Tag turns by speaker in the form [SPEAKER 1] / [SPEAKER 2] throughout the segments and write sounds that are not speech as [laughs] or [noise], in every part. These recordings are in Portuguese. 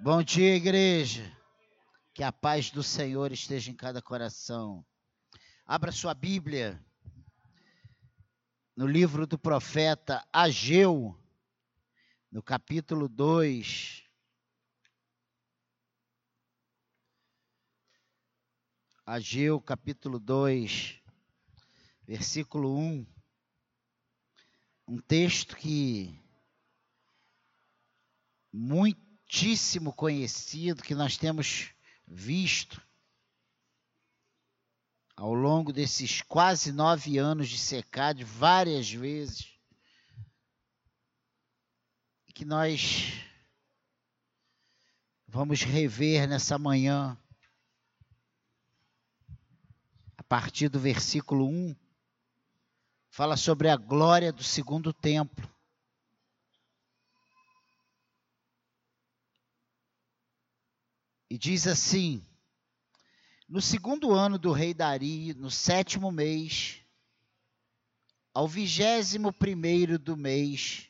[SPEAKER 1] Bom dia, igreja. Que a paz do Senhor esteja em cada coração. Abra sua Bíblia no livro do profeta Ageu, no capítulo 2. Ageu, capítulo 2, versículo 1. Um texto que muitíssimo conhecido, que nós temos visto ao longo desses quase nove anos de secade, várias vezes, que nós vamos rever nessa manhã, a partir do versículo 1, fala sobre a glória do segundo templo. E diz assim: No segundo ano do rei Dari, no sétimo mês, ao vigésimo primeiro do mês,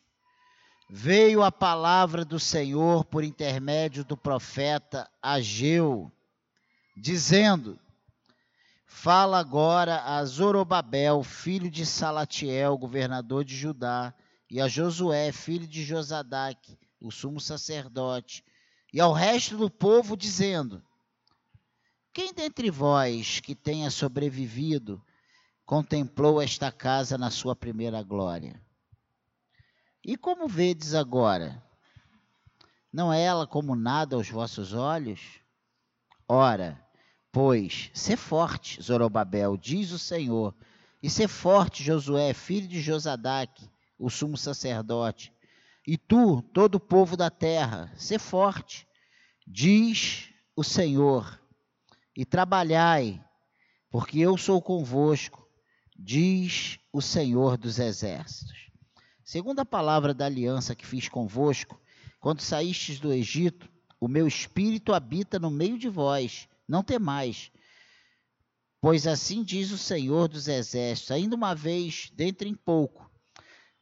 [SPEAKER 1] veio a palavra do Senhor por intermédio do profeta Ageu, dizendo: Fala agora a Zorobabel, filho de Salatiel, governador de Judá, e a Josué, filho de Josadaque, o sumo sacerdote, e ao resto do povo, dizendo: Quem dentre vós que tenha sobrevivido contemplou esta casa na sua primeira glória? E como vedes agora? Não é ela como nada aos vossos olhos? Ora, pois, sê forte, Zorobabel, diz o Senhor, e sê forte, Josué, filho de Josadaque, o sumo sacerdote, e tu, todo o povo da terra, sê forte, diz o Senhor, e trabalhai, porque eu sou convosco, diz o Senhor dos exércitos. Segundo a palavra da aliança que fiz convosco, quando saístes do Egito, o meu espírito habita no meio de vós, não temais. Pois assim diz o Senhor dos exércitos: ainda uma vez, dentro em pouco,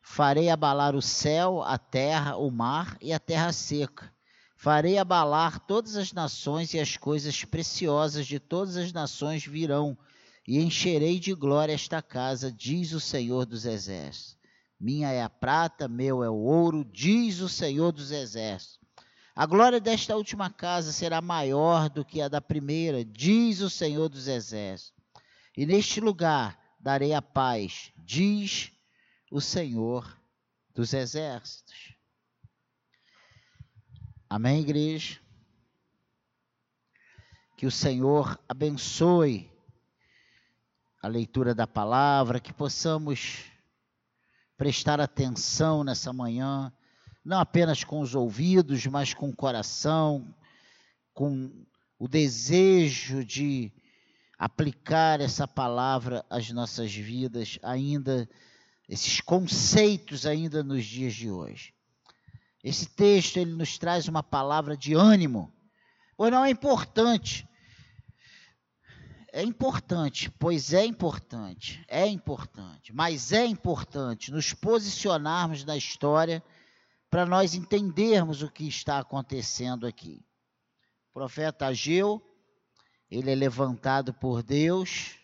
[SPEAKER 1] Farei abalar o céu, a terra, o mar e a terra seca. Farei abalar todas as nações e as coisas preciosas de todas as nações virão, e encherei de glória esta casa, diz o Senhor dos Exércitos. Minha é a prata, meu é o ouro, diz o Senhor dos Exércitos. A glória desta última casa será maior do que a da primeira, diz o Senhor dos Exércitos. E neste lugar darei a paz, diz o Senhor dos Exércitos. Amém, igreja? Que o Senhor abençoe a leitura da palavra, que possamos prestar atenção nessa manhã, não apenas com os ouvidos, mas com o coração, com o desejo de aplicar essa palavra às nossas vidas, ainda esses conceitos ainda nos dias de hoje. Esse texto ele nos traz uma palavra de ânimo, pois não é importante. É importante, pois é importante, é importante, mas é importante nos posicionarmos na história para nós entendermos o que está acontecendo aqui. O profeta Ageu, ele é levantado por Deus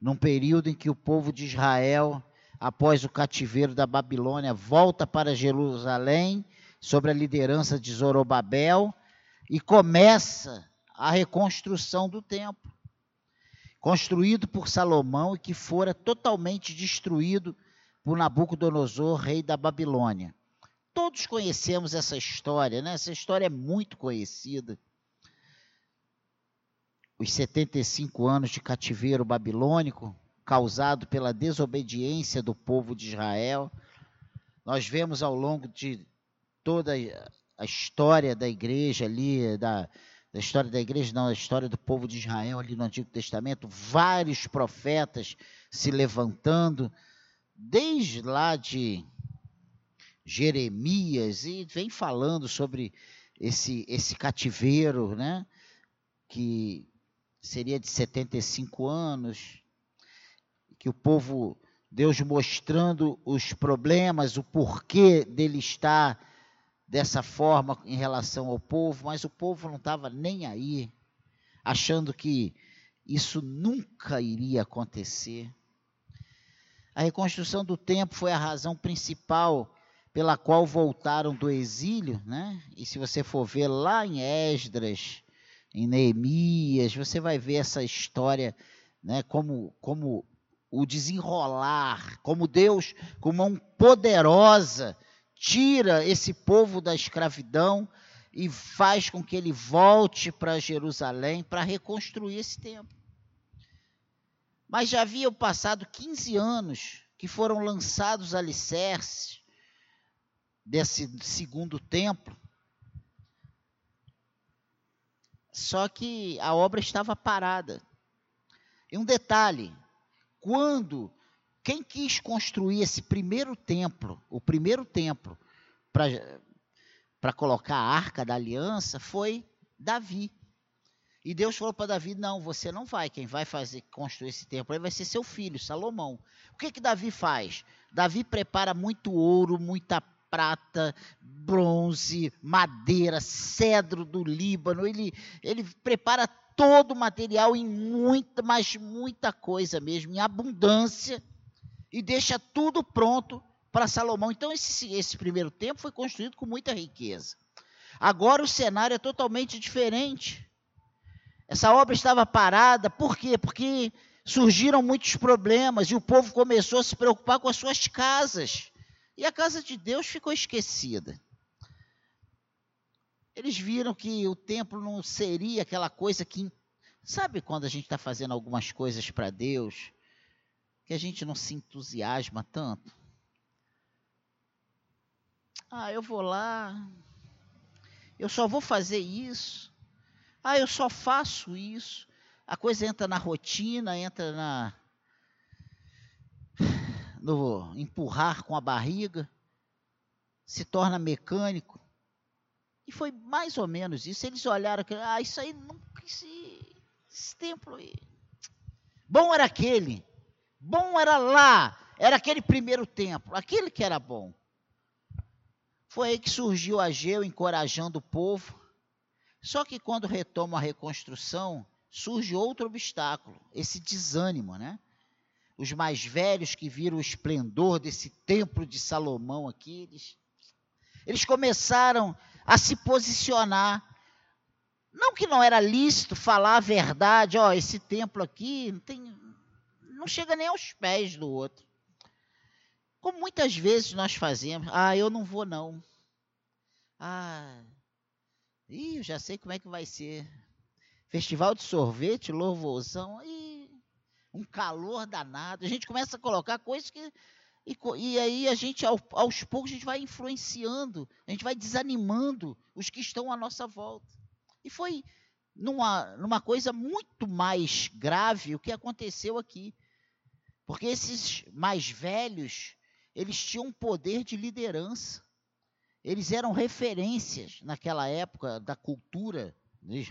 [SPEAKER 1] num período em que o povo de Israel após o cativeiro da Babilônia, volta para Jerusalém, sob a liderança de Zorobabel, e começa a reconstrução do templo, construído por Salomão e que fora totalmente destruído por Nabucodonosor, rei da Babilônia. Todos conhecemos essa história, né? Essa história é muito conhecida. Os 75 anos de cativeiro babilônico, causado pela desobediência do povo de Israel. Nós vemos ao longo de toda a história da igreja ali, da, da história da igreja, não, a história do povo de Israel ali no Antigo Testamento, vários profetas se levantando, desde lá de Jeremias, e vem falando sobre esse, esse cativeiro, né? Que seria de 75 anos, que o povo, Deus mostrando os problemas, o porquê dele estar dessa forma em relação ao povo, mas o povo não estava nem aí, achando que isso nunca iria acontecer. A reconstrução do templo foi a razão principal pela qual voltaram do exílio, né? E se você for ver lá em Esdras, em Neemias, você vai ver essa história, né? Como, como o desenrolar, como Deus, com mão poderosa, tira esse povo da escravidão e faz com que ele volte para Jerusalém para reconstruir esse templo. Mas já haviam passado 15 anos que foram lançados alicerces desse segundo templo. Só que a obra estava parada. E um detalhe: quando quem quis construir esse primeiro templo, o primeiro templo, para colocar a arca da aliança, foi Davi. E Deus falou para Davi: Não, você não vai. Quem vai fazer construir esse templo aí vai ser seu filho, Salomão. O que, que Davi faz? Davi prepara muito ouro, muita prata, bronze, madeira, cedro do Líbano. Ele, ele prepara todo o material em muita, mas muita coisa mesmo, em abundância e deixa tudo pronto para Salomão. Então, esse, esse primeiro tempo foi construído com muita riqueza. Agora o cenário é totalmente diferente. Essa obra estava parada, por quê? Porque surgiram muitos problemas e o povo começou a se preocupar com as suas casas. E a casa de Deus ficou esquecida. Eles viram que o templo não seria aquela coisa que. Sabe quando a gente está fazendo algumas coisas para Deus que a gente não se entusiasma tanto. Ah, eu vou lá, eu só vou fazer isso. Ah, eu só faço isso. A coisa entra na rotina, entra na no empurrar com a barriga, se torna mecânico. Foi mais ou menos isso. Eles olharam, ah, isso aí nunca, esse, esse templo aí. Bom era aquele Bom era lá, era aquele primeiro templo, aquele que era bom. Foi aí que surgiu Ageu encorajando o povo. Só que quando retoma a reconstrução, surge outro obstáculo, esse desânimo, né? Os mais velhos que viram o esplendor desse templo de Salomão aqui, eles, eles começaram a se posicionar. Não que não era lícito falar a verdade, ó, esse templo aqui não tem, não chega nem aos pés do outro. Como muitas vezes nós fazemos, ah, eu não vou não. Ah, ih, eu já sei como é que vai ser. Festival de sorvete, louvorzão, ih, um calor danado. A gente começa a colocar coisas que. E, e aí a gente, ao, aos poucos, a gente vai influenciando, a gente vai desanimando os que estão à nossa volta. E foi numa, numa coisa muito mais grave o que aconteceu aqui. Porque esses mais velhos, eles tinham um poder de liderança. Eles eram referências naquela época da cultura de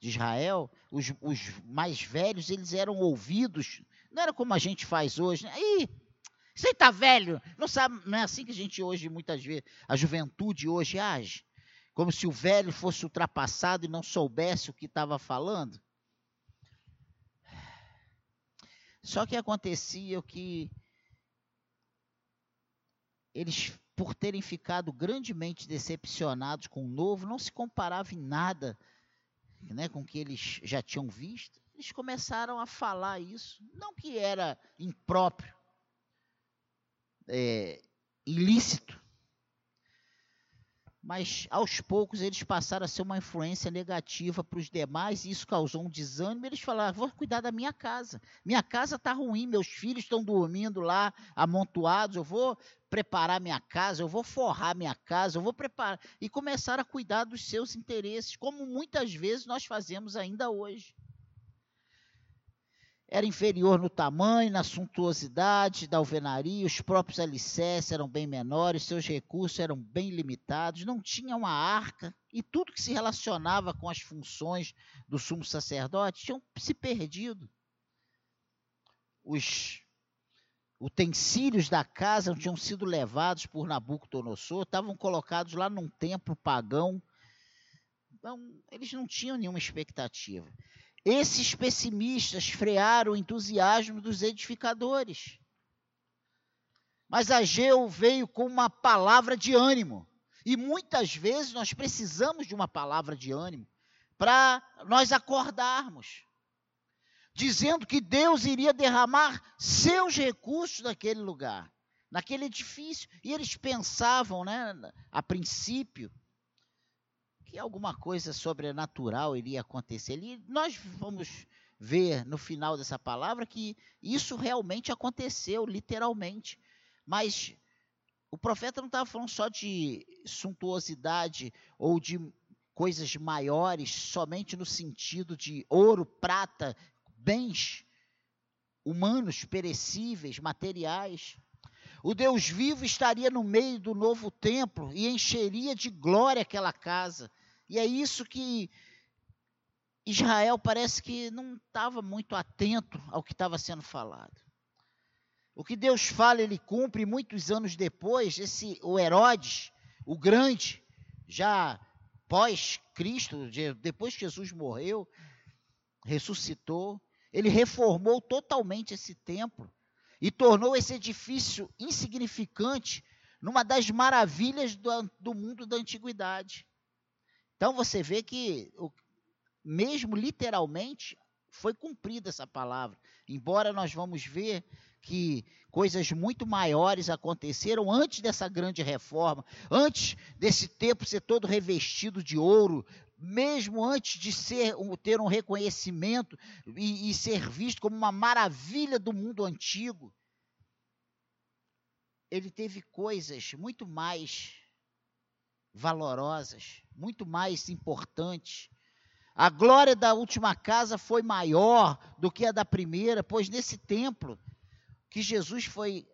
[SPEAKER 1] Israel. Os, os mais velhos, eles eram ouvidos. Não era como a gente faz hoje. Né? Você está velho. Não, sabe, não é assim que a gente hoje, muitas vezes, a juventude hoje age. Como se o velho fosse ultrapassado e não soubesse o que estava falando. Só que acontecia que eles, por terem ficado grandemente decepcionados com o novo, não se comparava em nada né, com o que eles já tinham visto. Eles começaram a falar isso, não que era impróprio, é, ilícito, mas aos poucos eles passaram a ser uma influência negativa para os demais e isso causou um desânimo. Eles falaram: vou cuidar da minha casa. Minha casa está ruim, meus filhos estão dormindo lá amontoados. Eu vou preparar minha casa, eu vou forrar minha casa, eu vou preparar. E começaram a cuidar dos seus interesses, como muitas vezes nós fazemos ainda hoje era inferior no tamanho, na suntuosidade da alvenaria, os próprios alicerces eram bem menores, seus recursos eram bem limitados, não tinha uma arca, e tudo que se relacionava com as funções do sumo sacerdote tinham se perdido. Os, utensílios da casa tinham sido levados por Nabucodonosor, estavam colocados lá num templo pagão. Então, eles não tinham nenhuma expectativa. Esses pessimistas frearam o entusiasmo dos edificadores. Mas Ageu veio com uma palavra de ânimo. E muitas vezes nós precisamos de uma palavra de ânimo para nós acordarmos dizendo que Deus iria derramar seus recursos naquele lugar, naquele edifício. E eles pensavam, né, a princípio, alguma coisa sobrenatural iria acontecer. E nós vamos ver no final dessa palavra que isso realmente aconteceu, literalmente. Mas o profeta não estava falando só de suntuosidade ou de coisas maiores, somente no sentido de ouro, prata, bens humanos, perecíveis, materiais. O Deus vivo estaria no meio do novo templo e encheria de glória aquela casa. E é isso que Israel parece que não estava muito atento ao que estava sendo falado. O que Deus fala, ele cumpre, muitos anos depois, esse, o Herodes, o grande, já pós-Cristo, depois que Jesus morreu, ressuscitou, ele reformou totalmente esse templo e tornou esse edifício insignificante numa das maravilhas do, do mundo da antiguidade. Então você vê que, mesmo literalmente, foi cumprida essa palavra. Embora nós vamos ver que coisas muito maiores aconteceram antes dessa grande reforma, antes desse templo ser todo revestido de ouro, mesmo antes de ser, ter um reconhecimento e, e ser visto como uma maravilha do mundo antigo, ele teve coisas muito mais valorosas, muito mais importantes. A glória da última casa foi maior do que a da primeira, pois nesse templo que Jesus foi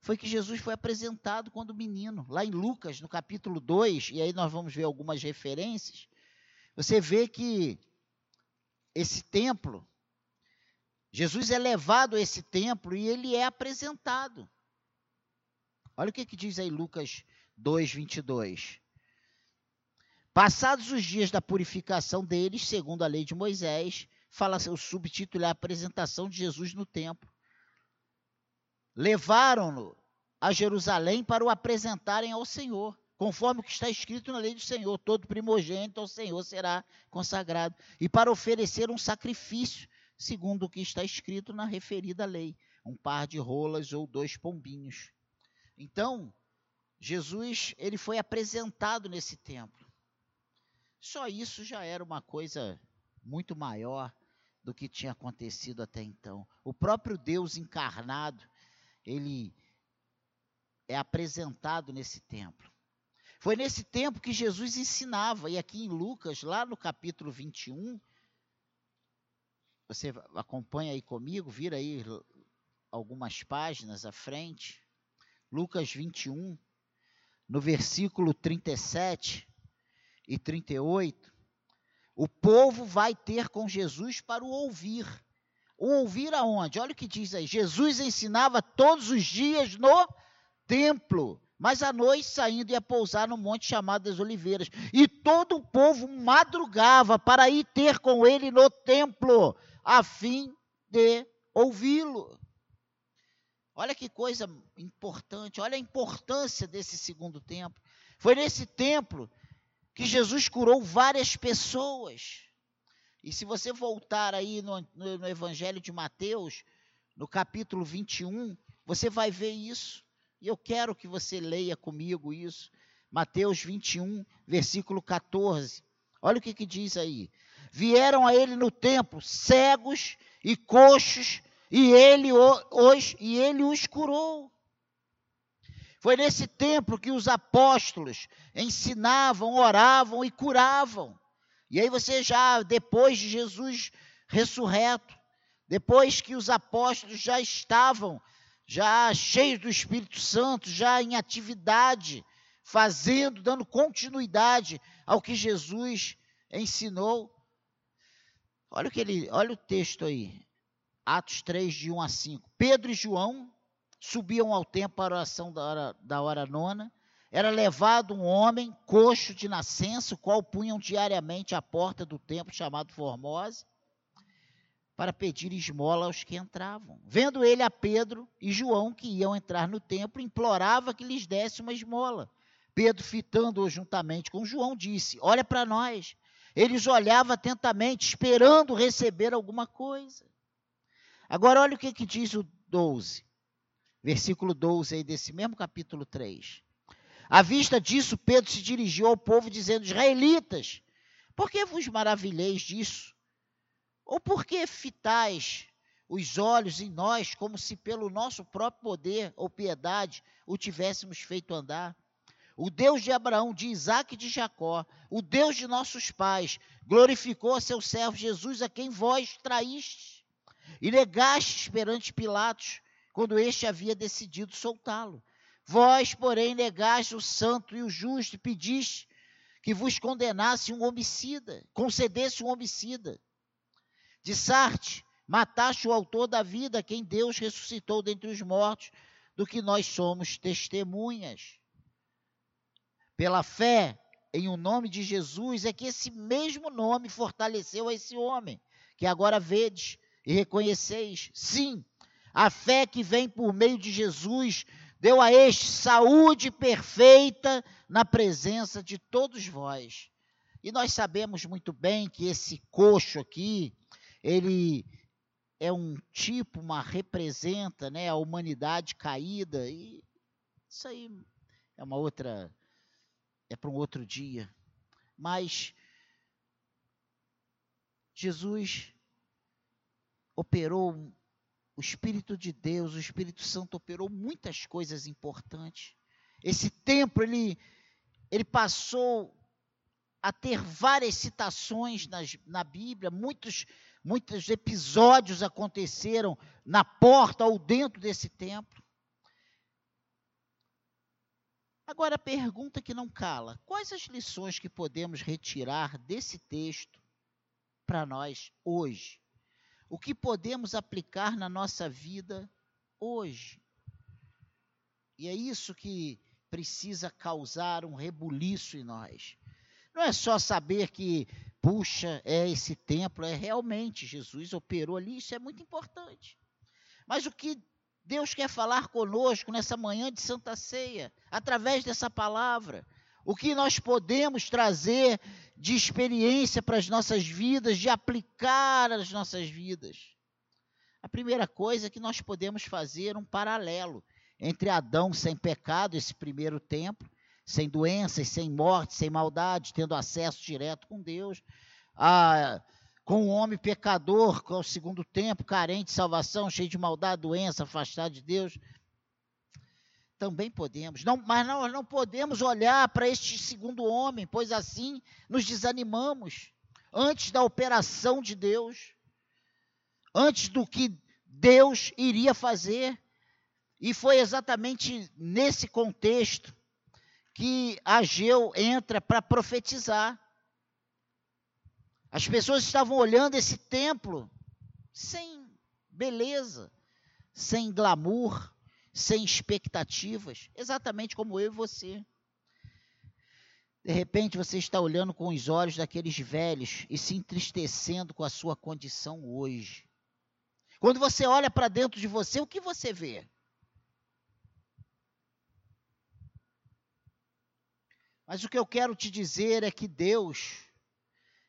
[SPEAKER 1] foi que Jesus foi apresentado quando menino, lá em Lucas, no capítulo 2, e aí nós vamos ver algumas referências. Você vê que esse templo, Jesus é levado a esse templo e ele é apresentado. Olha o que, que diz aí Lucas 2, 22. Passados os dias da purificação deles, segundo a lei de Moisés, fala o subtítulo é a apresentação de Jesus no templo. Levaram-no a Jerusalém para o apresentarem ao Senhor conforme o que está escrito na lei do Senhor, todo primogênito ao Senhor será consagrado, e para oferecer um sacrifício, segundo o que está escrito na referida lei, um par de rolas ou dois pombinhos. Então, Jesus, ele foi apresentado nesse templo. Só isso já era uma coisa muito maior do que tinha acontecido até então. O próprio Deus encarnado, ele é apresentado nesse templo. Foi nesse tempo que Jesus ensinava, e aqui em Lucas, lá no capítulo 21, você acompanha aí comigo, vira aí algumas páginas à frente. Lucas 21, no versículo 37 e 38, o povo vai ter com Jesus para o ouvir. O ouvir aonde? Olha o que diz aí. Jesus ensinava todos os dias no templo mas à noite, saindo, ia pousar no monte chamado das Oliveiras. E todo o povo madrugava para ir ter com ele no templo, a fim de ouvi-lo. Olha que coisa importante, olha a importância desse segundo templo. Foi nesse templo que Jesus curou várias pessoas. E se você voltar aí no, no, no Evangelho de Mateus, no capítulo 21, você vai ver isso. E eu quero que você leia comigo isso. Mateus 21, versículo 14. Olha o que, que diz aí. Vieram a ele no templo cegos e coxos, e ele os, e ele os curou. Foi nesse templo que os apóstolos ensinavam, oravam e curavam. E aí você já, depois de Jesus ressurreto, depois que os apóstolos já estavam já cheios do Espírito Santo, já em atividade, fazendo, dando continuidade ao que Jesus ensinou. Olha o que ele, olha o texto aí. Atos 3 de 1 a 5. Pedro e João subiam ao templo para a oração da hora, da hora nona. Era levado um homem coxo de nascença, o qual punham diariamente à porta do templo chamado Formosa, para pedir esmola aos que entravam. Vendo ele a Pedro e João que iam entrar no templo, implorava que lhes desse uma esmola. Pedro, fitando-o juntamente com João, disse: Olha para nós. Eles olhavam atentamente, esperando receber alguma coisa. Agora, olha o que, que diz o 12, versículo 12 aí desse mesmo capítulo 3. À vista disso, Pedro se dirigiu ao povo, dizendo: Israelitas, por que vos maravilheis disso? Ou por que fitais os olhos em nós, como se pelo nosso próprio poder ou piedade o tivéssemos feito andar? O Deus de Abraão, de Isaac e de Jacó, o Deus de nossos pais, glorificou a seu servo Jesus, a quem vós traístes e negastes perante Pilatos, quando este havia decidido soltá-lo. Vós, porém, negaste o santo e o justo e pediste que vos condenasse um homicida, concedesse um homicida. De Sarte, mataste o autor da vida, quem Deus ressuscitou dentre os mortos, do que nós somos testemunhas. Pela fé em o um nome de Jesus, é que esse mesmo nome fortaleceu a esse homem, que agora vedes e reconheceis. Sim, a fé que vem por meio de Jesus deu a este saúde perfeita na presença de todos vós. E nós sabemos muito bem que esse coxo aqui, ele é um tipo, uma representa, né, a humanidade caída e isso aí é uma outra é para um outro dia. Mas Jesus operou o Espírito de Deus, o Espírito Santo operou muitas coisas importantes. Esse tempo ele, ele passou a ter várias citações nas, na Bíblia, muitos, muitos episódios aconteceram na porta ou dentro desse templo. Agora a pergunta que não cala: quais as lições que podemos retirar desse texto para nós hoje? O que podemos aplicar na nossa vida hoje. E é isso que precisa causar um rebuliço em nós. Não é só saber que, puxa, é esse templo, é realmente Jesus operou ali, isso é muito importante. Mas o que Deus quer falar conosco nessa manhã de Santa Ceia, através dessa palavra, o que nós podemos trazer de experiência para as nossas vidas, de aplicar às nossas vidas. A primeira coisa é que nós podemos fazer um paralelo entre Adão sem pecado, esse primeiro templo, sem doenças, sem morte, sem maldade, tendo acesso direto com Deus, a, com o homem pecador, é o segundo tempo, carente de salvação, cheio de maldade, doença, afastado de Deus, também podemos. Não, mas nós não podemos olhar para este segundo homem, pois assim nos desanimamos antes da operação de Deus, antes do que Deus iria fazer. E foi exatamente nesse contexto que Ageu entra para profetizar. As pessoas estavam olhando esse templo sem beleza, sem glamour, sem expectativas, exatamente como eu e você. De repente você está olhando com os olhos daqueles velhos e se entristecendo com a sua condição hoje. Quando você olha para dentro de você, o que você vê? Mas o que eu quero te dizer é que Deus,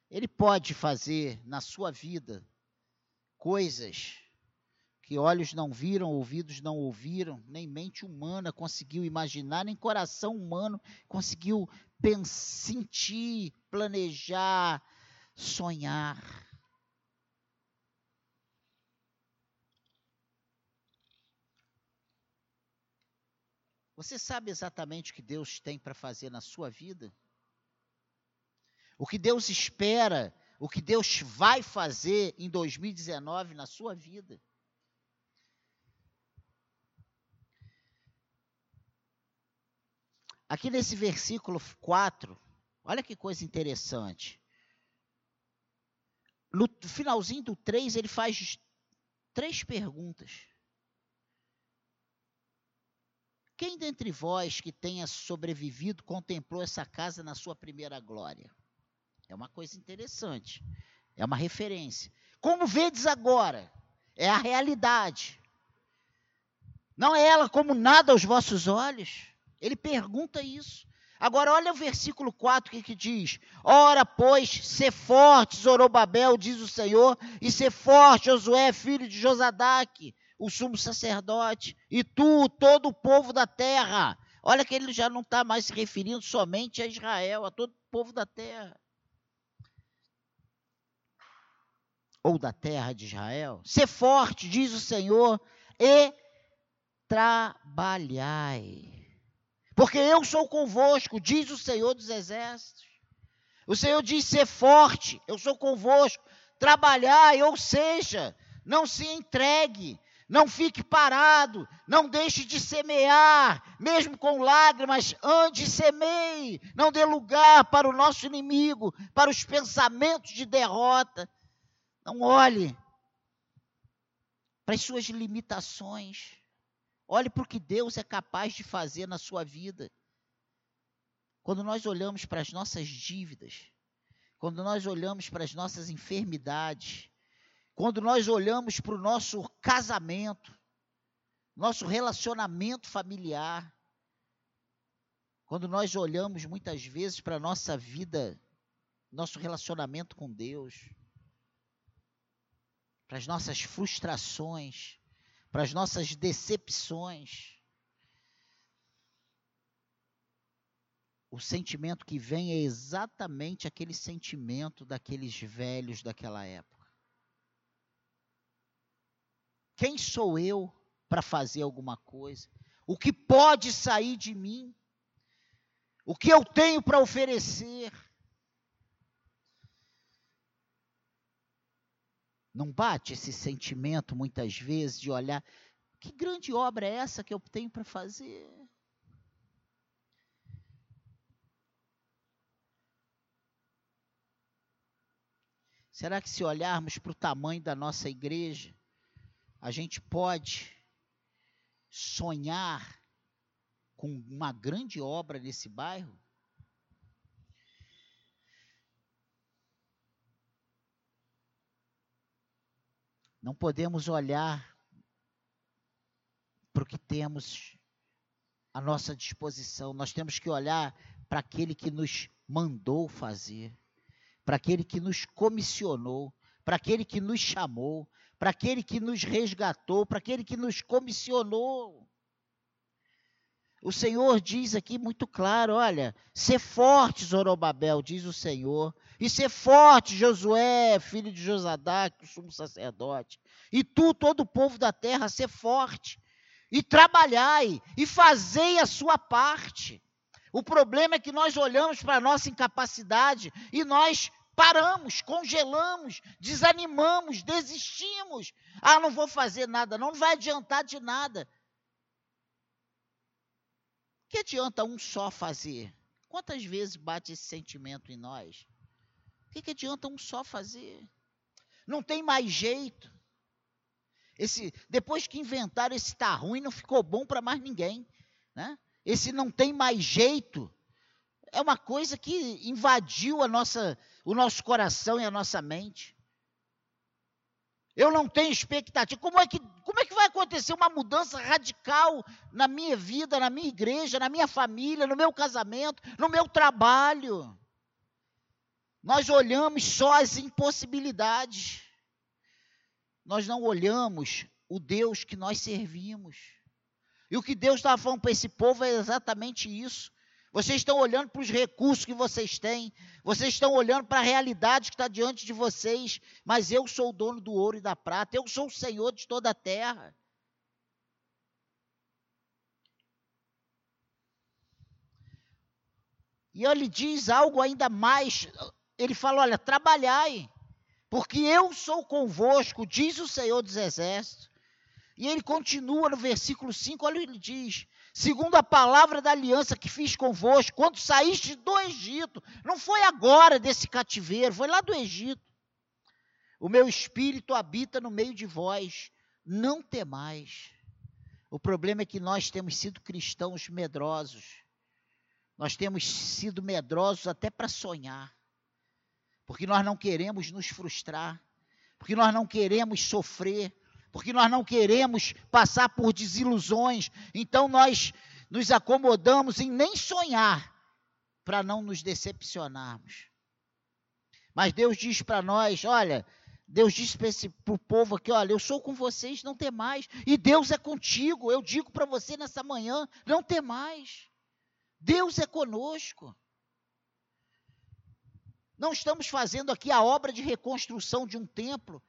[SPEAKER 1] Ele pode fazer na sua vida coisas que olhos não viram, ouvidos não ouviram, nem mente humana conseguiu imaginar, nem coração humano conseguiu pensar, sentir, planejar, sonhar. Você sabe exatamente o que Deus tem para fazer na sua vida? O que Deus espera, o que Deus vai fazer em 2019 na sua vida? Aqui nesse versículo 4, olha que coisa interessante. No finalzinho do 3, ele faz três perguntas. Quem dentre vós que tenha sobrevivido contemplou essa casa na sua primeira glória? É uma coisa interessante. É uma referência. Como vedes agora? É a realidade. Não é ela como nada aos vossos olhos? Ele pergunta isso. Agora, olha o versículo 4 que, que diz: Ora, pois, se forte, Zorobabel, diz o Senhor, e se forte, Josué, filho de Josadaque, o sumo sacerdote, e tu, todo o povo da terra. Olha que ele já não está mais se referindo somente a Israel, a todo o povo da terra. Ou da terra de Israel. Se forte, diz o Senhor, e trabalhai porque eu sou convosco, diz o Senhor dos Exércitos. O Senhor diz: ser forte, eu sou convosco. Trabalhar, ou seja, não se entregue, não fique parado, não deixe de semear, mesmo com lágrimas, ande e semeie, não dê lugar para o nosso inimigo, para os pensamentos de derrota. Não olhe para as suas limitações. Olhe para o que Deus é capaz de fazer na sua vida. Quando nós olhamos para as nossas dívidas, quando nós olhamos para as nossas enfermidades, quando nós olhamos para o nosso casamento, nosso relacionamento familiar, quando nós olhamos muitas vezes para a nossa vida, nosso relacionamento com Deus, para as nossas frustrações, para as nossas decepções. O sentimento que vem é exatamente aquele sentimento daqueles velhos daquela época. Quem sou eu para fazer alguma coisa? O que pode sair de mim? O que eu tenho para oferecer? Não bate esse sentimento muitas vezes de olhar que grande obra é essa que eu tenho para fazer? Será que se olharmos para o tamanho da nossa igreja, a gente pode sonhar com uma grande obra nesse bairro? Não podemos olhar para o que temos à nossa disposição, nós temos que olhar para aquele que nos mandou fazer, para aquele que nos comissionou, para aquele que nos chamou, para aquele que nos resgatou, para aquele que nos comissionou. O Senhor diz aqui muito claro: olha, ser forte, Zorobabel, diz o Senhor, e ser forte, Josué, filho de Josadac, o sumo sacerdote, e tu, todo o povo da terra, ser forte, e trabalhai, e fazei a sua parte. O problema é que nós olhamos para a nossa incapacidade e nós paramos, congelamos, desanimamos, desistimos. Ah, não vou fazer nada, não vai adiantar de nada que adianta um só fazer? Quantas vezes bate esse sentimento em nós? O que, que adianta um só fazer? Não tem mais jeito. Esse, depois que inventaram esse tá ruim, não ficou bom para mais ninguém. Né? Esse não tem mais jeito. É uma coisa que invadiu a nossa, o nosso coração e a nossa mente. Eu não tenho expectativa. Como é, que, como é que vai acontecer uma mudança radical na minha vida, na minha igreja, na minha família, no meu casamento, no meu trabalho? Nós olhamos só as impossibilidades. Nós não olhamos o Deus que nós servimos. E o que Deus estava falando para esse povo é exatamente isso. Vocês estão olhando para os recursos que vocês têm, vocês estão olhando para a realidade que está diante de vocês, mas eu sou o dono do ouro e da prata, eu sou o Senhor de toda a terra. E ele diz algo ainda mais, ele fala: olha, trabalhai, porque eu sou convosco, diz o Senhor dos Exércitos. E ele continua no versículo 5, olha, ele diz: segundo a palavra da aliança que fiz convosco, quando saíste do Egito. Não foi agora desse cativeiro, foi lá do Egito. O meu espírito habita no meio de vós, não temais. O problema é que nós temos sido cristãos medrosos. Nós temos sido medrosos até para sonhar. Porque nós não queremos nos frustrar. Porque nós não queremos sofrer. Porque nós não queremos passar por desilusões. Então nós nos acomodamos em nem sonhar para não nos decepcionarmos. Mas Deus diz para nós: olha, Deus disse para o povo aqui: olha, eu sou com vocês, não tem mais. E Deus é contigo. Eu digo para você nessa manhã: não tem mais. Deus é conosco. Não estamos fazendo aqui a obra de reconstrução de um templo,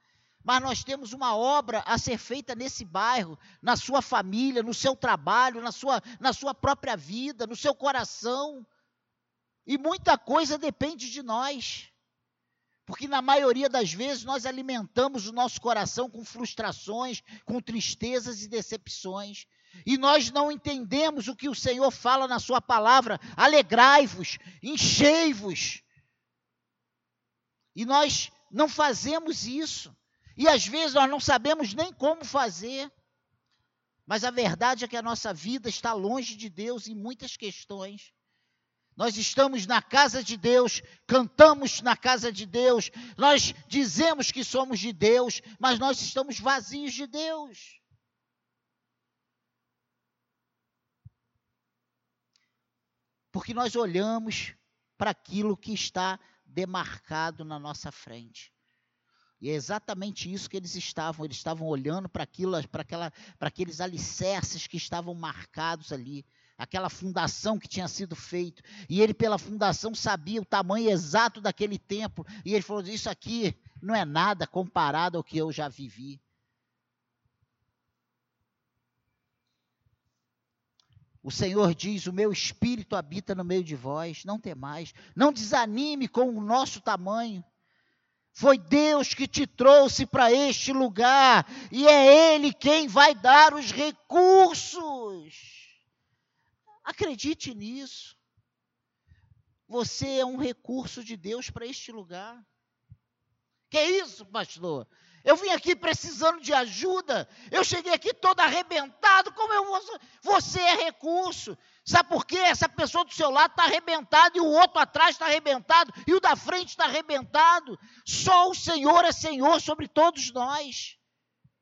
[SPEAKER 1] mas nós temos uma obra a ser feita nesse bairro, na sua família, no seu trabalho, na sua, na sua própria vida, no seu coração. E muita coisa depende de nós. Porque na maioria das vezes nós alimentamos o nosso coração com frustrações, com tristezas e decepções. E nós não entendemos o que o Senhor fala na Sua palavra: alegrai-vos, enchei-vos. E nós não fazemos isso. E às vezes nós não sabemos nem como fazer. Mas a verdade é que a nossa vida está longe de Deus em muitas questões. Nós estamos na casa de Deus, cantamos na casa de Deus, nós dizemos que somos de Deus, mas nós estamos vazios de Deus. Porque nós olhamos para aquilo que está demarcado na nossa frente. E é exatamente isso que eles estavam. Eles estavam olhando para aquilo, para, aquela, para aqueles alicerces que estavam marcados ali aquela fundação que tinha sido feita. E ele, pela fundação, sabia o tamanho exato daquele templo. E ele falou: Isso aqui não é nada comparado ao que eu já vivi. O Senhor diz: O meu espírito habita no meio de vós, não temais, não desanime com o nosso tamanho. Foi Deus que te trouxe para este lugar, e é Ele quem vai dar os recursos. Acredite nisso. Você é um recurso de Deus para este lugar. Que é isso, pastor? Eu vim aqui precisando de ajuda. Eu cheguei aqui todo arrebentado. Como eu vou? Você é recurso. Sabe por quê? Essa pessoa do seu lado está arrebentada e o outro atrás está arrebentado e o da frente está arrebentado. Só o Senhor é Senhor sobre todos nós.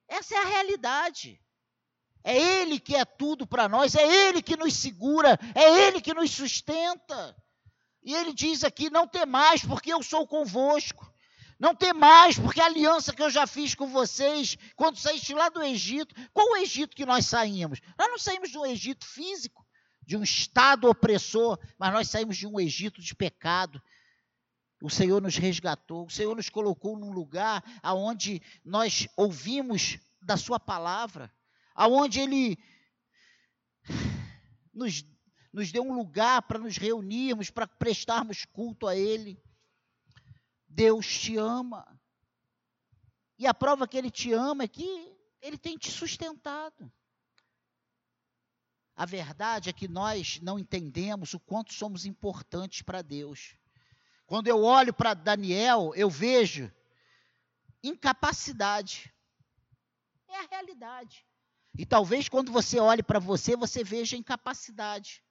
[SPEAKER 1] Essa é a realidade. É Ele que é tudo para nós, é Ele que nos segura, é Ele que nos sustenta. E ele diz aqui: não tem mais, porque eu sou convosco. Não tem mais, porque a aliança que eu já fiz com vocês, quando saíste lá do Egito, qual o Egito que nós saímos? Nós não saímos um Egito físico, de um Estado opressor, mas nós saímos de um Egito de pecado. O Senhor nos resgatou, o Senhor nos colocou num lugar aonde nós ouvimos da Sua palavra aonde Ele nos, nos deu um lugar para nos reunirmos, para prestarmos culto a Ele. Deus te ama. E a prova que Ele te ama é que Ele tem te sustentado. A verdade é que nós não entendemos o quanto somos importantes para Deus. Quando eu olho para Daniel, eu vejo incapacidade. É a realidade. E talvez quando você olhe para você, você veja incapacidade.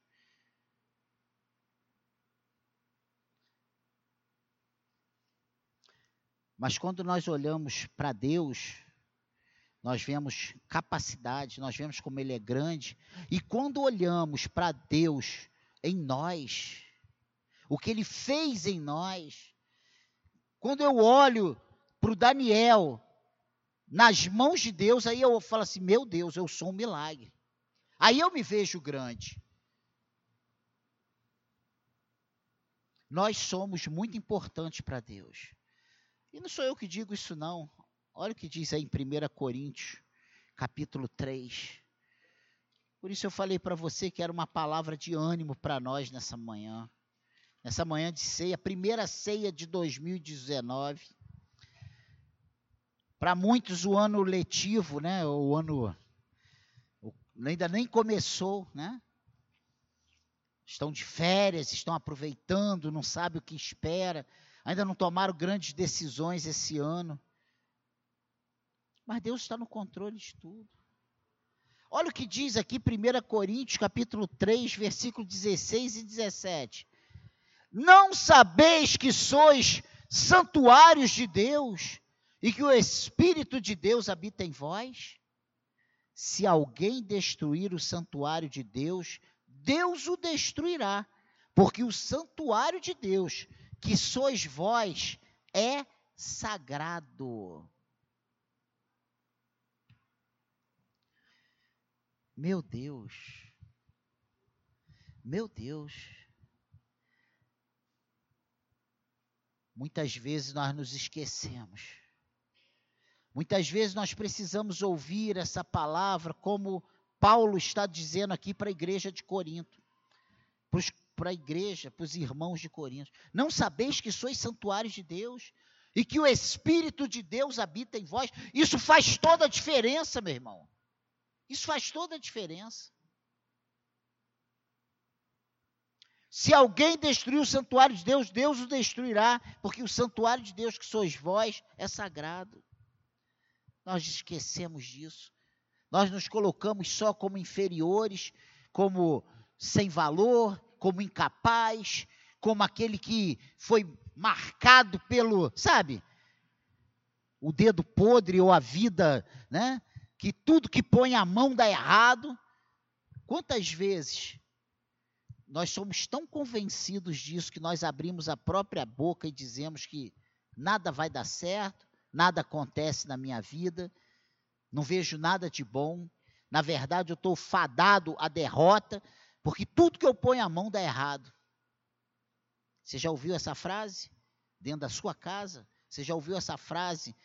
[SPEAKER 1] Mas quando nós olhamos para Deus, nós vemos capacidade, nós vemos como Ele é grande. E quando olhamos para Deus em nós, o que Ele fez em nós, quando eu olho para o Daniel, nas mãos de Deus, aí eu falo assim: meu Deus, eu sou um milagre. Aí eu me vejo grande. Nós somos muito importantes para Deus. E não sou eu que digo isso, não. Olha o que diz aí em 1 Coríntios, capítulo 3. Por isso eu falei para você que era uma palavra de ânimo para nós nessa manhã. Nessa manhã de ceia, primeira ceia de 2019. Para muitos, o ano letivo, né, o ano ainda nem começou, né? Estão de férias, estão aproveitando, não sabem o que espera, ainda não tomaram grandes decisões esse ano. Mas Deus está no controle de tudo. Olha o que diz aqui 1 Coríntios, capítulo 3, versículo 16 e 17. Não sabeis que sois santuários de Deus e que o Espírito de Deus habita em vós? Se alguém destruir o santuário de Deus, Deus o destruirá, porque o santuário de Deus, que sois vós, é sagrado. Meu Deus. Meu Deus. Muitas vezes nós nos esquecemos. Muitas vezes nós precisamos ouvir essa palavra, como Paulo está dizendo aqui para a igreja de Corinto, para a igreja, para os irmãos de Corinto. Não sabeis que sois santuários de Deus e que o Espírito de Deus habita em vós? Isso faz toda a diferença, meu irmão. Isso faz toda a diferença. Se alguém destruir o santuário de Deus, Deus o destruirá, porque o santuário de Deus que sois vós é sagrado. Nós esquecemos disso. Nós nos colocamos só como inferiores, como sem valor, como incapaz, como aquele que foi marcado pelo, sabe? O dedo podre ou a vida, né? Que tudo que põe a mão dá errado. Quantas vezes nós somos tão convencidos disso que nós abrimos a própria boca e dizemos que nada vai dar certo, nada acontece na minha vida, não vejo nada de bom. Na verdade, eu estou fadado à derrota, porque tudo que eu ponho a mão dá errado. Você já ouviu essa frase dentro da sua casa? Você já ouviu essa frase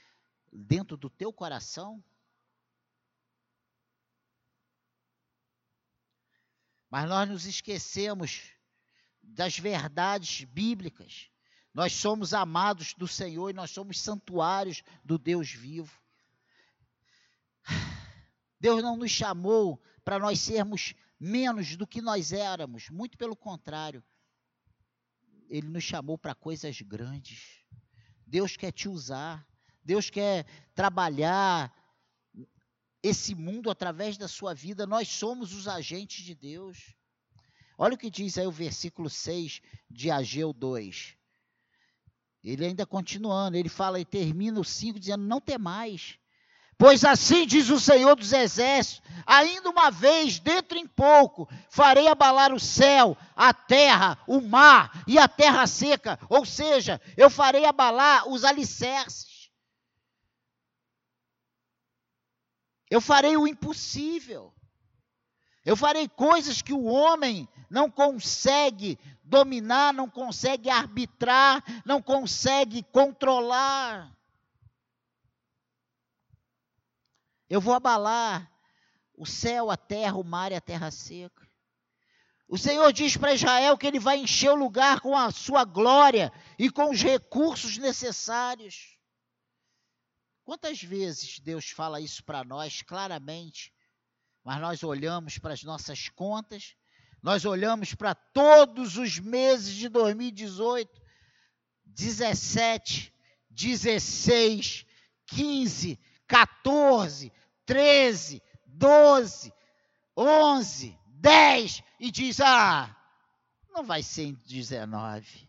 [SPEAKER 1] dentro do teu coração? Mas nós nos esquecemos das verdades bíblicas. Nós somos amados do Senhor e nós somos santuários do Deus vivo. Deus não nos chamou para nós sermos menos do que nós éramos, muito pelo contrário. Ele nos chamou para coisas grandes. Deus quer te usar. Deus quer trabalhar esse mundo através da sua vida, nós somos os agentes de Deus. Olha o que diz aí o versículo 6 de Ageu 2. Ele ainda continuando, ele fala e termina o 5 dizendo: Não temais, pois assim diz o Senhor dos Exércitos: ainda uma vez, dentro em pouco, farei abalar o céu, a terra, o mar e a terra seca, ou seja, eu farei abalar os alicerces. Eu farei o impossível. Eu farei coisas que o homem não consegue dominar, não consegue arbitrar, não consegue controlar. Eu vou abalar o céu, a terra, o mar e a terra seca. O Senhor diz para Israel que ele vai encher o lugar com a sua glória e com os recursos necessários. Quantas vezes Deus fala isso para nós claramente, mas nós olhamos para as nossas contas, nós olhamos para todos os meses de 2018, 17, 16, 15, 14, 13, 12, 11, 10 e diz: ah, não vai ser em 19.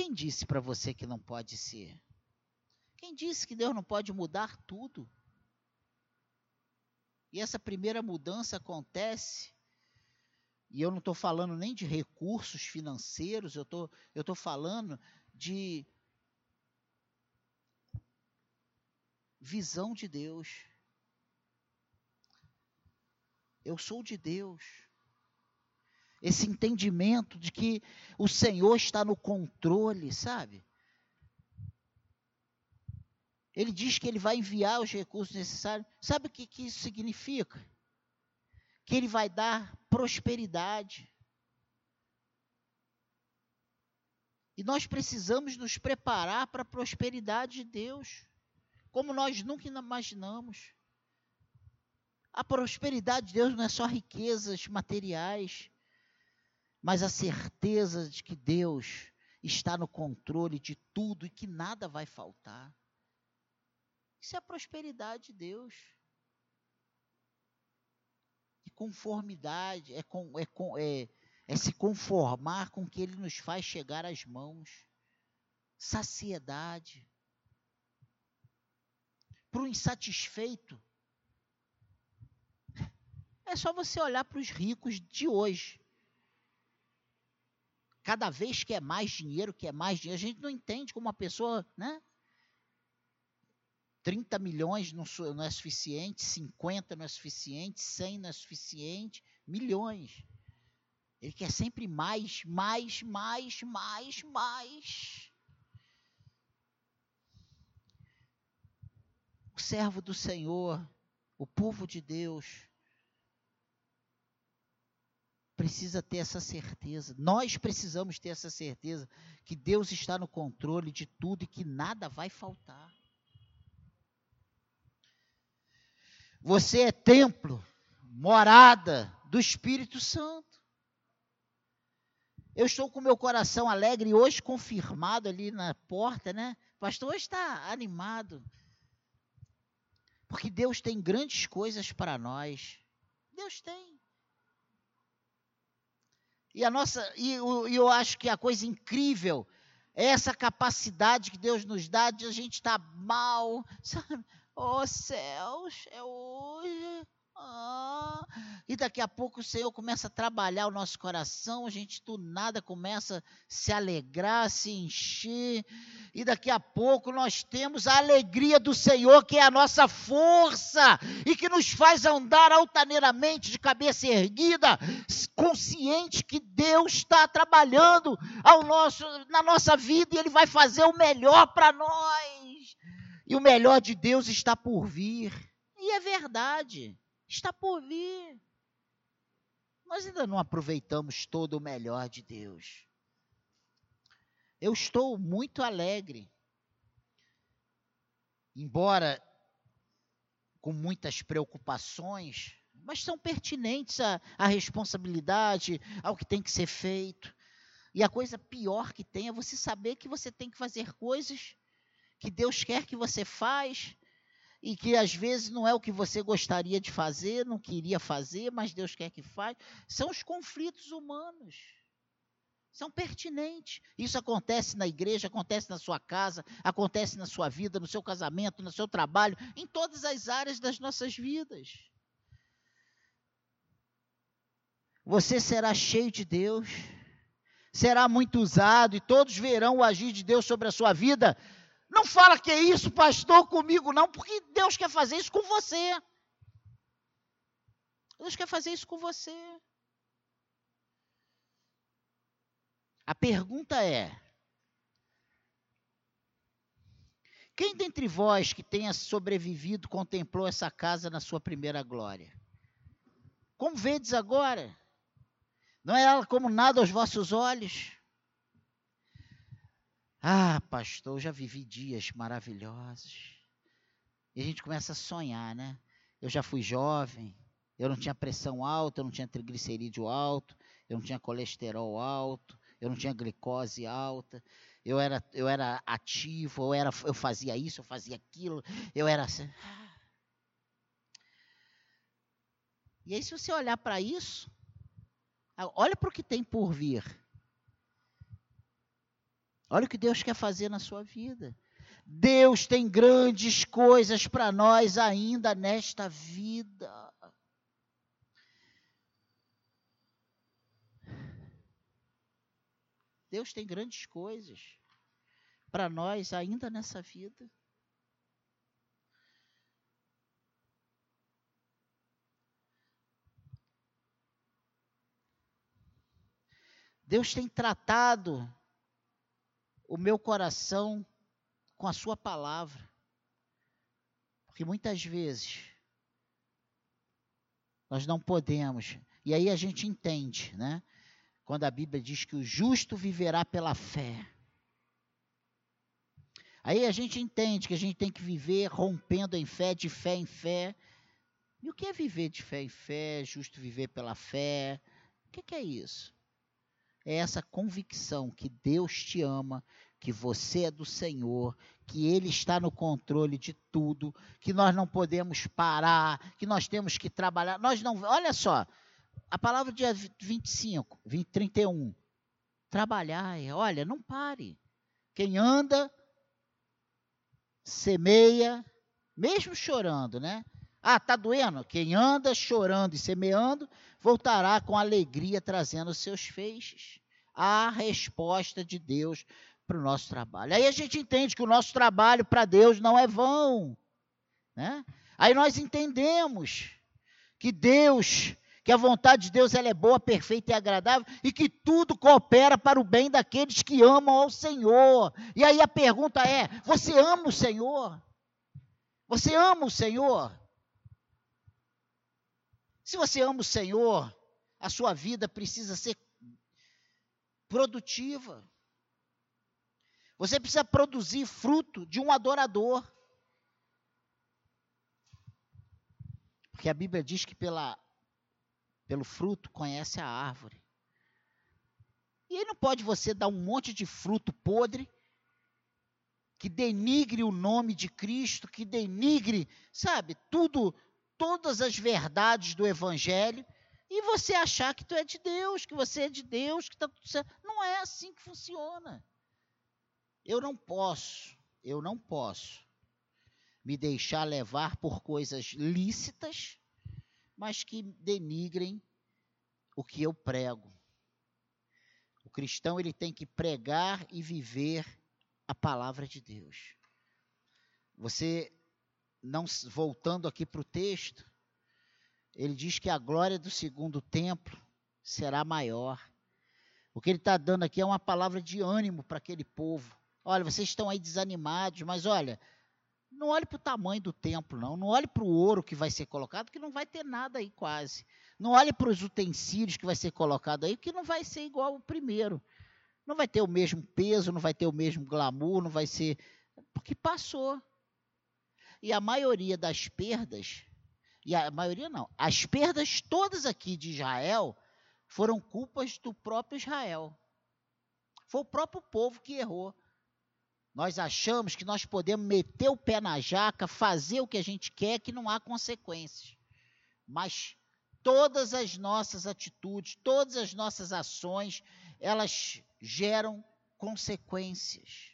[SPEAKER 1] Quem disse para você que não pode ser? Quem disse que Deus não pode mudar tudo? E essa primeira mudança acontece, e eu não estou falando nem de recursos financeiros, eu tô, estou falando de visão de Deus. Eu sou de Deus esse entendimento de que o Senhor está no controle, sabe? Ele diz que ele vai enviar os recursos necessários. Sabe o que, que isso significa? Que ele vai dar prosperidade. E nós precisamos nos preparar para a prosperidade de Deus, como nós nunca imaginamos. A prosperidade de Deus não é só riquezas materiais, mas a certeza de que Deus está no controle de tudo e que nada vai faltar. Isso é a prosperidade de Deus. E conformidade é, com, é, com, é, é se conformar com o que Ele nos faz chegar às mãos. Saciedade. Para o insatisfeito, é só você olhar para os ricos de hoje. Cada vez que é mais dinheiro, que é mais dinheiro, a gente não entende como uma pessoa, né? 30 milhões não, não é suficiente, 50 não é suficiente, 100 não é suficiente, milhões. Ele quer sempre mais, mais, mais, mais, mais. O servo do Senhor, o povo de Deus, precisa ter essa certeza. Nós precisamos ter essa certeza que Deus está no controle de tudo e que nada vai faltar. Você é templo, morada do Espírito Santo. Eu estou com meu coração alegre hoje confirmado ali na porta, né? Pastor hoje está animado. Porque Deus tem grandes coisas para nós. Deus tem. E a nossa, e eu, acho que a coisa incrível é essa capacidade que Deus nos dá de a gente estar tá mal, [laughs] sabe? Oh céus, é hoje. Ah, e daqui a pouco o Senhor começa a trabalhar o nosso coração, a gente do nada começa a se alegrar, se encher, e daqui a pouco nós temos a alegria do Senhor, que é a nossa força, e que nos faz andar altaneiramente, de cabeça erguida, consciente que Deus está trabalhando ao nosso, na nossa vida e Ele vai fazer o melhor para nós. E o melhor de Deus está por vir. E é verdade está por vir. Nós ainda não aproveitamos todo o melhor de Deus. Eu estou muito alegre. Embora com muitas preocupações, mas são pertinentes à, à, responsabilidade, ao que tem que ser feito. E a coisa pior que tem é você saber que você tem que fazer coisas que Deus quer que você faz e que às vezes não é o que você gostaria de fazer, não queria fazer, mas Deus quer que faça, são os conflitos humanos. São pertinentes. Isso acontece na igreja, acontece na sua casa, acontece na sua vida, no seu casamento, no seu trabalho, em todas as áreas das nossas vidas. Você será cheio de Deus, será muito usado e todos verão o agir de Deus sobre a sua vida não fala que é isso, pastor, comigo, não, porque Deus quer fazer isso com você. Deus quer fazer isso com você. A pergunta é: quem dentre vós que tenha sobrevivido contemplou essa casa na sua primeira glória? Como vedes agora? Não é ela como nada aos vossos olhos? Ah, pastor, eu já vivi dias maravilhosos. E a gente começa a sonhar, né? Eu já fui jovem, eu não tinha pressão alta, eu não tinha triglicerídeo alto, eu não tinha colesterol alto, eu não tinha glicose alta, eu era, eu era ativo, eu, era, eu fazia isso, eu fazia aquilo, eu era assim. E aí, se você olhar para isso, olha para o que tem por vir. Olha o que Deus quer fazer na sua vida. Deus tem grandes coisas para nós ainda nesta vida. Deus tem grandes coisas para nós ainda nessa vida. Deus tem tratado o meu coração com a Sua palavra. Porque muitas vezes nós não podemos, e aí a gente entende, né? Quando a Bíblia diz que o justo viverá pela fé. Aí a gente entende que a gente tem que viver rompendo em fé, de fé em fé. E o que é viver de fé em fé? Justo viver pela fé? O que, que é isso? É essa convicção que Deus te ama, que você é do Senhor, que Ele está no controle de tudo, que nós não podemos parar, que nós temos que trabalhar. Nós não. Olha só, a palavra dia 25, 20, 31. Trabalhar, olha, não pare. Quem anda, semeia, mesmo chorando, né? Ah, tá doendo? Quem anda chorando e semeando, voltará com alegria trazendo seus feixes. A resposta de Deus para o nosso trabalho. Aí a gente entende que o nosso trabalho para Deus não é vão. Né? Aí nós entendemos que Deus, que a vontade de Deus ela é boa, perfeita e agradável e que tudo coopera para o bem daqueles que amam ao Senhor. E aí a pergunta é: você ama o Senhor? Você ama o Senhor? Se você ama o Senhor, a sua vida precisa ser produtiva. Você precisa produzir fruto de um adorador. Porque a Bíblia diz que pela, pelo fruto conhece a árvore. E aí não pode você dar um monte de fruto podre que denigre o nome de Cristo, que denigre, sabe, tudo todas as verdades do Evangelho e você achar que tu é de Deus, que você é de Deus, que está tudo certo. Não é assim que funciona. Eu não posso, eu não posso me deixar levar por coisas lícitas, mas que denigrem o que eu prego. O cristão ele tem que pregar e viver a palavra de Deus. Você não voltando aqui para o texto, ele diz que a glória do segundo templo será maior. O que ele está dando aqui é uma palavra de ânimo para aquele povo. Olha, vocês estão aí desanimados, mas olha, não olhe para o tamanho do templo, não. Não olhe para o ouro que vai ser colocado, que não vai ter nada aí quase. Não olhe para os utensílios que vai ser colocado aí, que não vai ser igual ao primeiro. Não vai ter o mesmo peso, não vai ter o mesmo glamour, não vai ser. Porque passou. E a maioria das perdas, e a maioria não, as perdas todas aqui de Israel foram culpas do próprio Israel. Foi o próprio povo que errou. Nós achamos que nós podemos meter o pé na jaca, fazer o que a gente quer, que não há consequências. Mas todas as nossas atitudes, todas as nossas ações, elas geram consequências.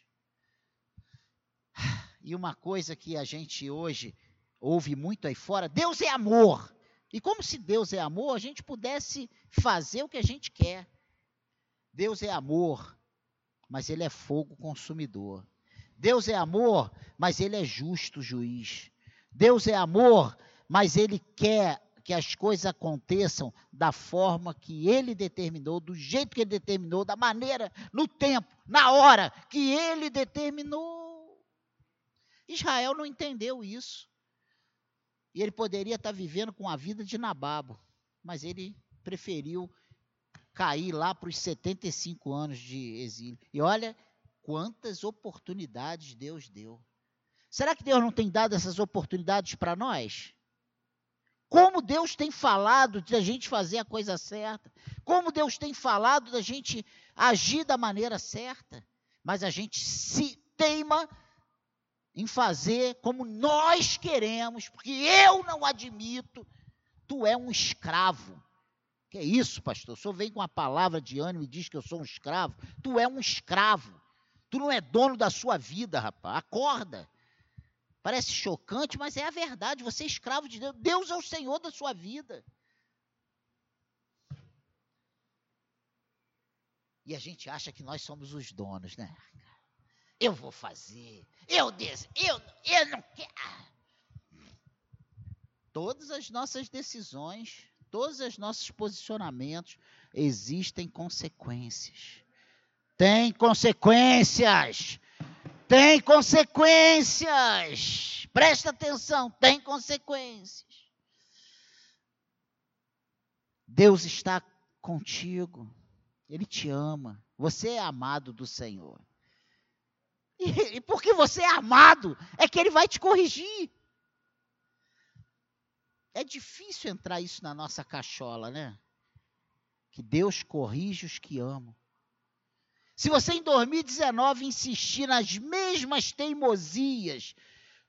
[SPEAKER 1] E uma coisa que a gente hoje ouve muito aí fora, Deus é amor. E como se Deus é amor, a gente pudesse fazer o que a gente quer. Deus é amor, mas ele é fogo consumidor. Deus é amor, mas ele é justo juiz. Deus é amor, mas ele quer que as coisas aconteçam da forma que ele determinou, do jeito que ele determinou, da maneira, no tempo, na hora que ele determinou. Israel não entendeu isso. E ele poderia estar vivendo com a vida de Nababo, mas ele preferiu cair lá para os 75 anos de exílio. E olha quantas oportunidades Deus deu. Será que Deus não tem dado essas oportunidades para nós? Como Deus tem falado de a gente fazer a coisa certa, como Deus tem falado da gente agir da maneira certa, mas a gente se teima em fazer como nós queremos, porque eu não admito, tu é um escravo. Que é isso, pastor? O senhor vem com uma palavra de ânimo e diz que eu sou um escravo. Tu é um escravo. Tu não é dono da sua vida, rapaz. Acorda. Parece chocante, mas é a verdade. Você é escravo de Deus. Deus é o Senhor da sua vida. E a gente acha que nós somos os donos, né? Eu vou fazer, eu des, eu, eu não quero. Todas as nossas decisões, todos os nossos posicionamentos, existem consequências. Tem consequências. Tem consequências. Presta atenção, tem consequências. Deus está contigo. Ele te ama. Você é amado do Senhor. E, porque você é amado, é que ele vai te corrigir. É difícil entrar isso na nossa cachola, né? que Deus corrige os que amam. Se você em 2019 insistir nas mesmas teimosias,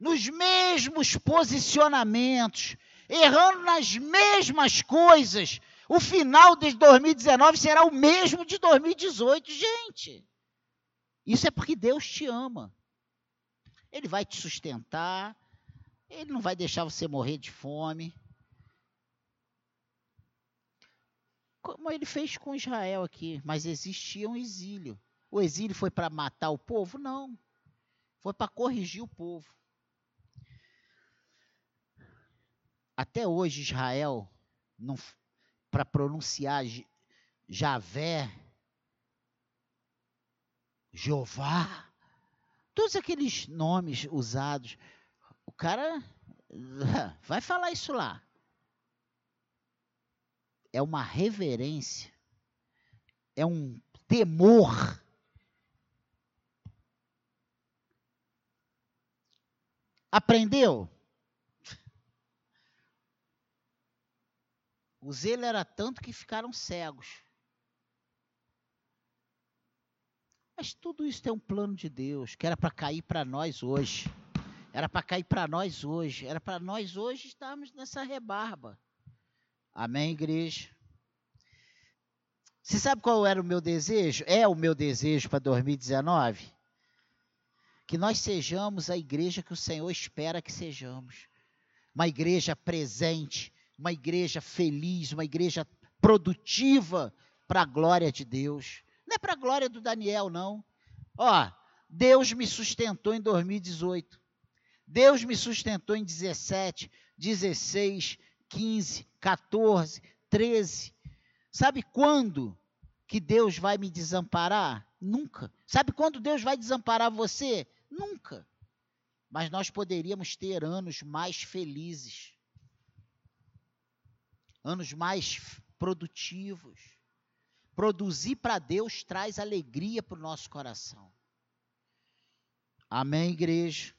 [SPEAKER 1] nos mesmos posicionamentos, errando nas mesmas coisas, o final de 2019 será o mesmo de 2018, gente. Isso é porque Deus te ama. Ele vai te sustentar, ele não vai deixar você morrer de fome. Como ele fez com Israel aqui, mas existia um exílio. O exílio foi para matar o povo? Não. Foi para corrigir o povo. Até hoje Israel para pronunciar Javé, Jeová, todos aqueles nomes usados. O cara [laughs] vai falar isso lá. É uma reverência, é um temor. Aprendeu? O zelo era tanto que ficaram cegos. Mas tudo isso tem um plano de Deus, que era para cair para nós hoje. Era para cair para nós hoje. Era para nós hoje estarmos nessa rebarba. Amém, igreja? Você sabe qual era o meu desejo? É o meu desejo para 2019? Que nós sejamos a igreja que o Senhor espera que sejamos. Uma igreja presente, uma igreja feliz, uma igreja produtiva para a glória de Deus. Não é para a glória do Daniel, não. Ó, Deus me sustentou em 2018. Deus me sustentou em 17, 16, 15, 14, 13. Sabe quando que Deus vai me desamparar? Nunca. Sabe quando Deus vai desamparar você? Nunca. Mas nós poderíamos ter anos mais felizes anos mais produtivos. Produzir para Deus traz alegria para o nosso coração. Amém, igreja?